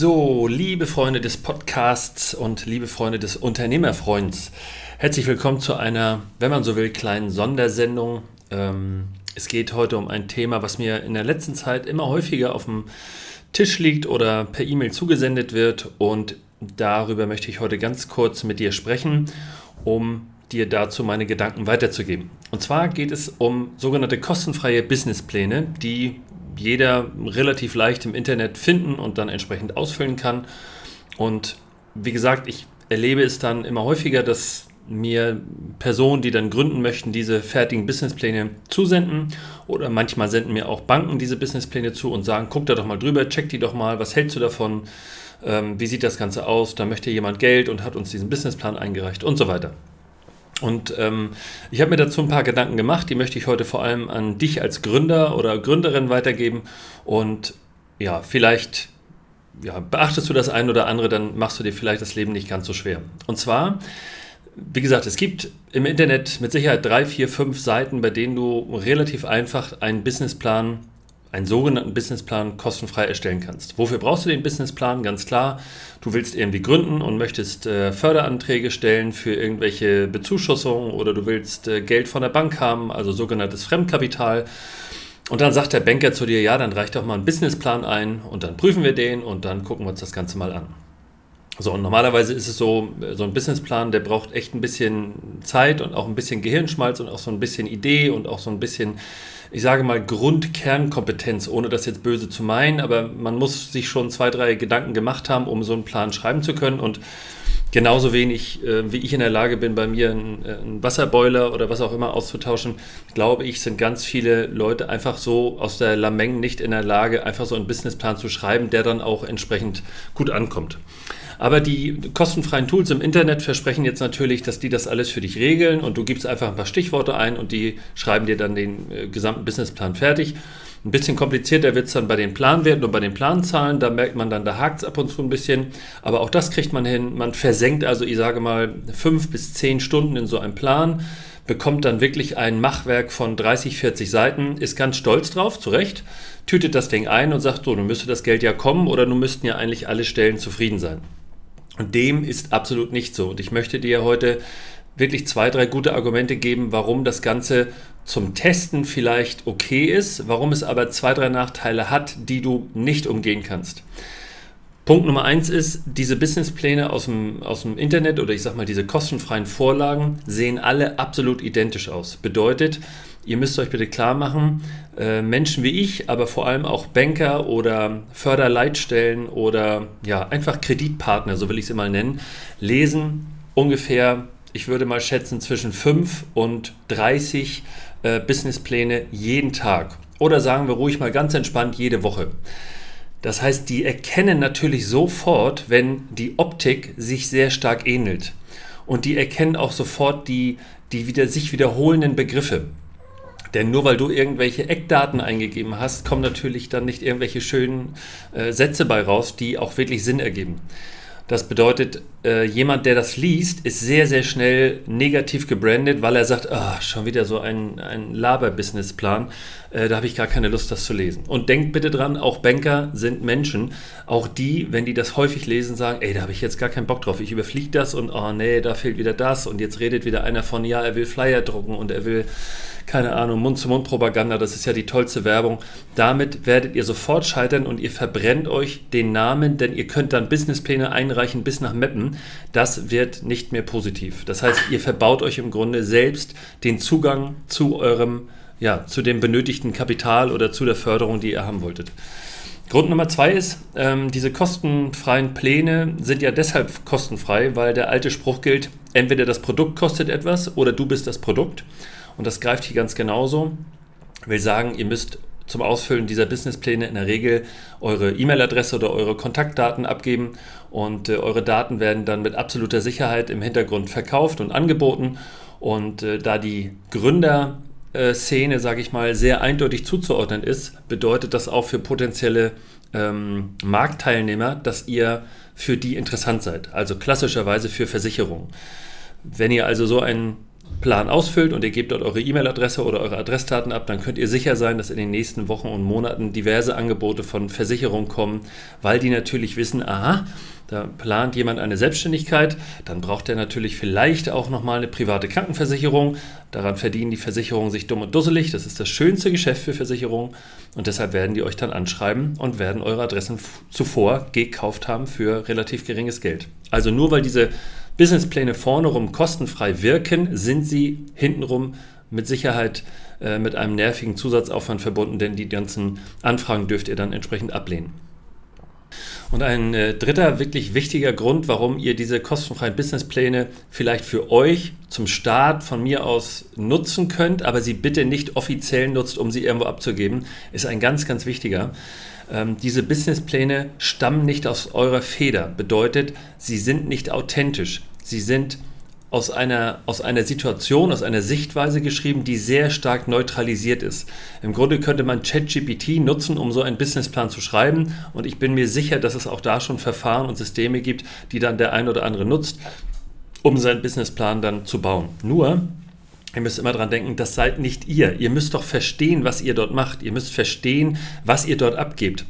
So, liebe Freunde des Podcasts und liebe Freunde des Unternehmerfreunds, herzlich willkommen zu einer, wenn man so will, kleinen Sondersendung. Ähm, es geht heute um ein Thema, was mir in der letzten Zeit immer häufiger auf dem Tisch liegt oder per E-Mail zugesendet wird und darüber möchte ich heute ganz kurz mit dir sprechen, um dir dazu meine Gedanken weiterzugeben. Und zwar geht es um sogenannte kostenfreie Businesspläne, die jeder relativ leicht im Internet finden und dann entsprechend ausfüllen kann. Und wie gesagt, ich erlebe es dann immer häufiger, dass mir Personen, die dann gründen möchten, diese fertigen Businesspläne zusenden. Oder manchmal senden mir auch Banken diese Businesspläne zu und sagen, guck da doch mal drüber, check die doch mal, was hältst du davon, ähm, wie sieht das Ganze aus, da möchte jemand Geld und hat uns diesen Businessplan eingereicht und so weiter. Und ähm, ich habe mir dazu ein paar Gedanken gemacht, die möchte ich heute vor allem an dich als Gründer oder Gründerin weitergeben. Und ja, vielleicht ja, beachtest du das ein oder andere, dann machst du dir vielleicht das Leben nicht ganz so schwer. Und zwar, wie gesagt, es gibt im Internet mit Sicherheit drei, vier, fünf Seiten, bei denen du relativ einfach einen Businessplan einen sogenannten Businessplan kostenfrei erstellen kannst. Wofür brauchst du den Businessplan? Ganz klar, du willst irgendwie gründen und möchtest äh, Förderanträge stellen für irgendwelche Bezuschussungen oder du willst äh, Geld von der Bank haben, also sogenanntes Fremdkapital. Und dann sagt der Banker zu dir, ja, dann reicht doch mal ein Businessplan ein und dann prüfen wir den und dann gucken wir uns das Ganze mal an. So, und normalerweise ist es so, so ein Businessplan, der braucht echt ein bisschen Zeit und auch ein bisschen Gehirnschmalz und auch so ein bisschen Idee und auch so ein bisschen ich sage mal, Grundkernkompetenz, ohne das jetzt böse zu meinen, aber man muss sich schon zwei, drei Gedanken gemacht haben, um so einen Plan schreiben zu können. Und genauso wenig, äh, wie ich in der Lage bin, bei mir einen, äh, einen, Wasserboiler oder was auch immer auszutauschen, glaube ich, sind ganz viele Leute einfach so aus der Lameng nicht in der Lage, einfach so einen Businessplan zu schreiben, der dann auch entsprechend gut ankommt. Aber die kostenfreien Tools im Internet versprechen jetzt natürlich, dass die das alles für dich regeln und du gibst einfach ein paar Stichworte ein und die schreiben dir dann den äh, gesamten Businessplan fertig. Ein bisschen komplizierter wird es dann bei den Planwerten und bei den Planzahlen. Da merkt man dann, da hakt es ab und zu ein bisschen. Aber auch das kriegt man hin. Man versenkt also, ich sage mal, fünf bis zehn Stunden in so einem Plan, bekommt dann wirklich ein Machwerk von 30, 40 Seiten, ist ganz stolz drauf, zu Recht, tütet das Ding ein und sagt so, nun müsste das Geld ja kommen oder nun müssten ja eigentlich alle Stellen zufrieden sein. Und dem ist absolut nicht so. Und ich möchte dir heute wirklich zwei, drei gute Argumente geben, warum das Ganze zum Testen vielleicht okay ist, warum es aber zwei, drei Nachteile hat, die du nicht umgehen kannst. Punkt Nummer eins ist, diese Businesspläne aus dem, aus dem Internet oder ich sag mal diese kostenfreien Vorlagen sehen alle absolut identisch aus. Bedeutet, ihr müsst euch bitte klar machen, äh, Menschen wie ich, aber vor allem auch Banker oder Förderleitstellen oder ja, einfach Kreditpartner, so will ich sie mal nennen, lesen ungefähr, ich würde mal schätzen, zwischen 5 und 30 äh, Businesspläne jeden Tag. Oder sagen wir ruhig mal ganz entspannt jede Woche. Das heißt, die erkennen natürlich sofort, wenn die Optik sich sehr stark ähnelt. Und die erkennen auch sofort die, die wieder, sich wiederholenden Begriffe. Denn nur weil du irgendwelche Eckdaten eingegeben hast, kommen natürlich dann nicht irgendwelche schönen äh, Sätze bei raus, die auch wirklich Sinn ergeben. Das bedeutet, äh, jemand, der das liest, ist sehr, sehr schnell negativ gebrandet, weil er sagt, oh, schon wieder so ein, ein Laber-Businessplan, äh, da habe ich gar keine Lust, das zu lesen. Und denkt bitte dran, auch Banker sind Menschen. Auch die, wenn die das häufig lesen, sagen, ey, da habe ich jetzt gar keinen Bock drauf. Ich überfliege das und, oh nee, da fehlt wieder das. Und jetzt redet wieder einer von, ja, er will Flyer drucken und er will keine Ahnung, Mund-zu-Mund-Propaganda, das ist ja die tollste Werbung. Damit werdet ihr sofort scheitern und ihr verbrennt euch den Namen, denn ihr könnt dann Businesspläne einreichen bis nach Meppen. Das wird nicht mehr positiv. Das heißt, ihr verbaut euch im Grunde selbst den Zugang zu eurem, ja, zu dem benötigten Kapital oder zu der Förderung, die ihr haben wolltet. Grund Nummer zwei ist, ähm, diese kostenfreien Pläne sind ja deshalb kostenfrei, weil der alte Spruch gilt, entweder das Produkt kostet etwas oder du bist das Produkt. Und das greift hier ganz genauso. Ich will sagen, ihr müsst zum Ausfüllen dieser Businesspläne in der Regel eure E-Mail-Adresse oder eure Kontaktdaten abgeben und äh, eure Daten werden dann mit absoluter Sicherheit im Hintergrund verkauft und angeboten. Und äh, da die Gründerszene, äh, sage ich mal, sehr eindeutig zuzuordnen ist, bedeutet das auch für potenzielle ähm, Marktteilnehmer, dass ihr für die interessant seid. Also klassischerweise für Versicherungen. Wenn ihr also so ein Plan ausfüllt und ihr gebt dort eure E-Mail-Adresse oder eure Adressdaten ab, dann könnt ihr sicher sein, dass in den nächsten Wochen und Monaten diverse Angebote von Versicherungen kommen, weil die natürlich wissen, aha, da plant jemand eine Selbstständigkeit, dann braucht er natürlich vielleicht auch nochmal eine private Krankenversicherung. Daran verdienen die Versicherungen sich dumm und dusselig. Das ist das schönste Geschäft für Versicherungen. Und deshalb werden die euch dann anschreiben und werden eure Adressen zuvor gekauft haben für relativ geringes Geld. Also nur weil diese Businesspläne vorne rum kostenfrei wirken, sind sie hintenrum mit Sicherheit äh, mit einem nervigen Zusatzaufwand verbunden, denn die ganzen Anfragen dürft ihr dann entsprechend ablehnen. Und ein äh, dritter wirklich wichtiger Grund, warum ihr diese kostenfreien Businesspläne vielleicht für euch zum Start von mir aus nutzen könnt, aber sie bitte nicht offiziell nutzt, um sie irgendwo abzugeben, ist ein ganz, ganz wichtiger. Ähm, diese Businesspläne stammen nicht aus eurer Feder, bedeutet, sie sind nicht authentisch. Sie sind aus einer, aus einer Situation, aus einer Sichtweise geschrieben, die sehr stark neutralisiert ist. Im Grunde könnte man ChatGPT nutzen, um so einen Businessplan zu schreiben. Und ich bin mir sicher, dass es auch da schon Verfahren und Systeme gibt, die dann der ein oder andere nutzt, um seinen Businessplan dann zu bauen. Nur, Ihr müsst immer dran denken, das seid nicht ihr. Ihr müsst doch verstehen, was ihr dort macht. Ihr müsst verstehen, was ihr dort abgebt.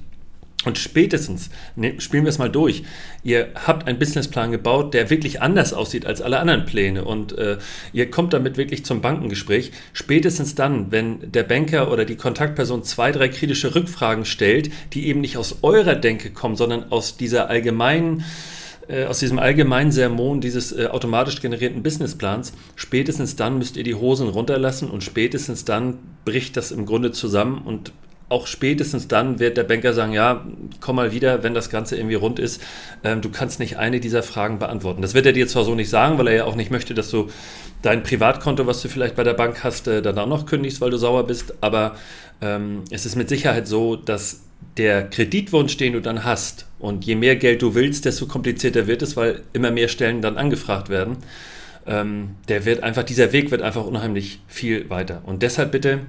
Und spätestens, ne, spielen wir es mal durch, ihr habt einen Businessplan gebaut, der wirklich anders aussieht als alle anderen Pläne und äh, ihr kommt damit wirklich zum Bankengespräch. Spätestens dann, wenn der Banker oder die Kontaktperson zwei, drei kritische Rückfragen stellt, die eben nicht aus eurer Denke kommen, sondern aus dieser allgemeinen äh, aus diesem allgemeinen Sermon dieses äh, automatisch generierten Businessplans, spätestens dann müsst ihr die Hosen runterlassen und spätestens dann bricht das im Grunde zusammen und auch spätestens dann wird der Banker sagen, ja, komm mal wieder, wenn das Ganze irgendwie rund ist. Ähm, du kannst nicht eine dieser Fragen beantworten. Das wird er dir zwar so nicht sagen, weil er ja auch nicht möchte, dass du dein Privatkonto, was du vielleicht bei der Bank hast, äh, dann auch noch kündigst, weil du sauer bist. Aber ähm, es ist mit Sicherheit so, dass der Kreditwunsch, den du dann hast, und je mehr Geld du willst, desto komplizierter wird es, weil immer mehr Stellen dann angefragt werden. Ähm, der wird einfach, dieser Weg wird einfach unheimlich viel weiter. Und deshalb bitte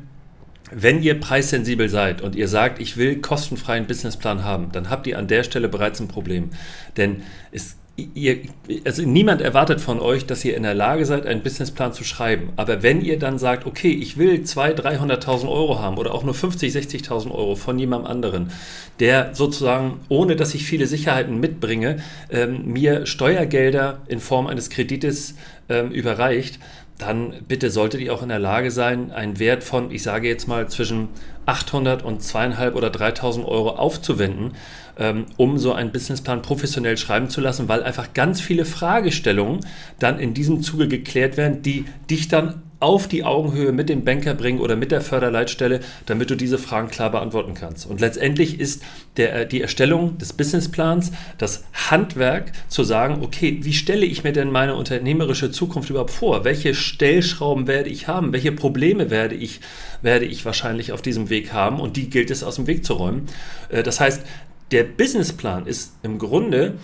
wenn ihr preissensibel seid und ihr sagt, ich will kostenfreien Businessplan haben, dann habt ihr an der Stelle bereits ein Problem. Denn es, ihr, also niemand erwartet von euch, dass ihr in der Lage seid, einen Businessplan zu schreiben. Aber wenn ihr dann sagt, okay, ich will 200.000, 300.000 Euro haben oder auch nur 50.000, 60.000 Euro von jemandem anderen, der sozusagen, ohne dass ich viele Sicherheiten mitbringe, ähm, mir Steuergelder in Form eines Kredites ähm, überreicht, dann bitte solltet ihr auch in der Lage sein, einen Wert von, ich sage jetzt mal, zwischen 800 und 2.500 oder 3.000 Euro aufzuwenden, ähm, um so einen Businessplan professionell schreiben zu lassen, weil einfach ganz viele Fragestellungen dann in diesem Zuge geklärt werden, die dich dann auf die Augenhöhe mit dem Banker bringen oder mit der Förderleitstelle, damit du diese Fragen klar beantworten kannst. Und letztendlich ist der, äh, die Erstellung des Businessplans das Handwerk zu sagen, okay, wie stelle ich mir denn meine unternehmerische Zukunft überhaupt vor? Welche Stellschrauben werde ich haben? Welche Probleme werde ich, werde ich wahrscheinlich auf diesem Weg haben? Und die gilt es aus dem Weg zu räumen. Äh, das heißt, der Businessplan ist im Grunde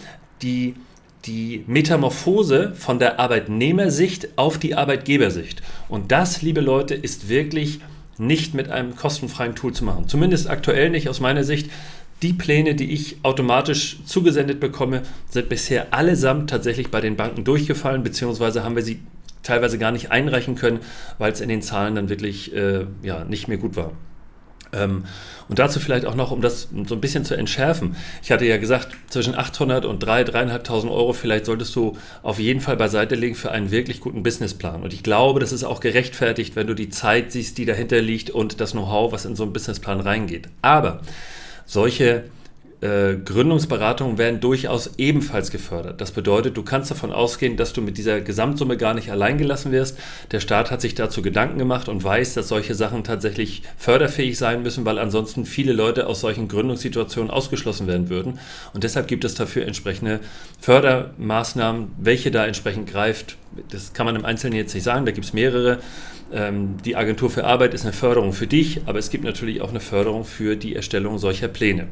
die die Metamorphose von der Arbeitnehmersicht auf die Arbeitgebersicht. Und das, liebe Leute, ist wirklich nicht mit einem kostenfreien Tool zu machen. Zumindest aktuell nicht aus meiner Sicht. Die Pläne, die ich automatisch zugesendet bekomme, sind bisher allesamt tatsächlich bei den Banken durchgefallen, beziehungsweise haben wir sie teilweise gar nicht einreichen können, weil es in den Zahlen dann wirklich äh, ja, nicht mehr gut war. Ähm, und dazu vielleicht auch noch, um das so ein bisschen zu entschärfen. Ich hatte ja gesagt, zwischen 800 und 3.000, 3.500 Euro vielleicht solltest du auf jeden Fall beiseite legen für einen wirklich guten Businessplan. Und ich glaube, das ist auch gerechtfertigt, wenn du die Zeit siehst, die dahinter liegt und das Know-how, was in so einen Businessplan reingeht. Aber solche äh, Gründungsberatungen werden durchaus ebenfalls gefördert. Das bedeutet, du kannst davon ausgehen, dass du mit dieser Gesamtsumme gar nicht allein gelassen wirst. Der Staat hat sich dazu Gedanken gemacht und weiß, dass solche Sachen tatsächlich förderfähig sein müssen, weil ansonsten viele Leute aus solchen Gründungssituationen ausgeschlossen werden würden. Und deshalb gibt es dafür entsprechende Fördermaßnahmen, welche da entsprechend greift. Das kann man im Einzelnen jetzt nicht sagen, da gibt es mehrere. Ähm, die Agentur für Arbeit ist eine Förderung für dich, aber es gibt natürlich auch eine Förderung für die Erstellung solcher Pläne.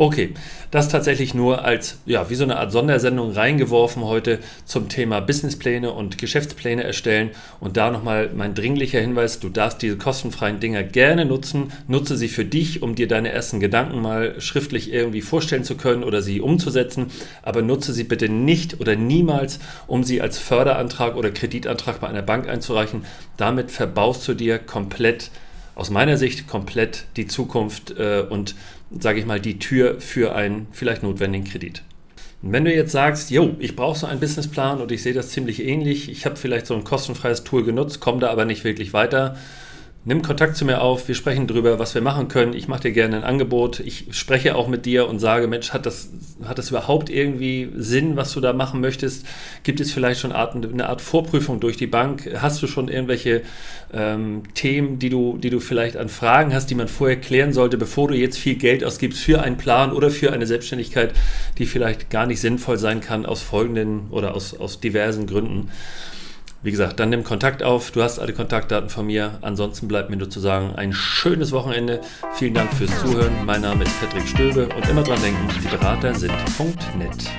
Okay, das tatsächlich nur als, ja, wie so eine Art Sondersendung reingeworfen heute zum Thema Businesspläne und Geschäftspläne erstellen. Und da nochmal mein dringlicher Hinweis, du darfst diese kostenfreien Dinger gerne nutzen. Nutze sie für dich, um dir deine ersten Gedanken mal schriftlich irgendwie vorstellen zu können oder sie umzusetzen. Aber nutze sie bitte nicht oder niemals, um sie als Förderantrag oder Kreditantrag bei einer Bank einzureichen. Damit verbaust du dir komplett aus meiner Sicht komplett die Zukunft äh, und, sage ich mal, die Tür für einen vielleicht notwendigen Kredit. Und wenn du jetzt sagst, jo, ich brauche so einen Businessplan und ich sehe das ziemlich ähnlich, ich habe vielleicht so ein kostenfreies Tool genutzt, komme da aber nicht wirklich weiter, nimm Kontakt zu mir auf, wir sprechen darüber, was wir machen können. Ich mache dir gerne ein Angebot. Ich spreche auch mit dir und sage, Mensch, hat das, hat das überhaupt irgendwie Sinn, was du da machen möchtest? Gibt es vielleicht schon eine Art Vorprüfung durch die Bank? Hast du schon irgendwelche ähm, Themen, die du, die du vielleicht an Fragen hast, die man vorher klären sollte, bevor du jetzt viel Geld ausgibst für einen Plan oder für eine Selbstständigkeit, die vielleicht gar nicht sinnvoll sein kann aus folgenden oder aus, aus diversen Gründen? Wie gesagt, dann nimm Kontakt auf. Du hast alle Kontaktdaten von mir. Ansonsten bleibt mir nur zu sagen, ein schönes Wochenende. Vielen Dank fürs Zuhören. Mein Name ist Patrick Stöbe und immer dran denken, die Berater sind.net.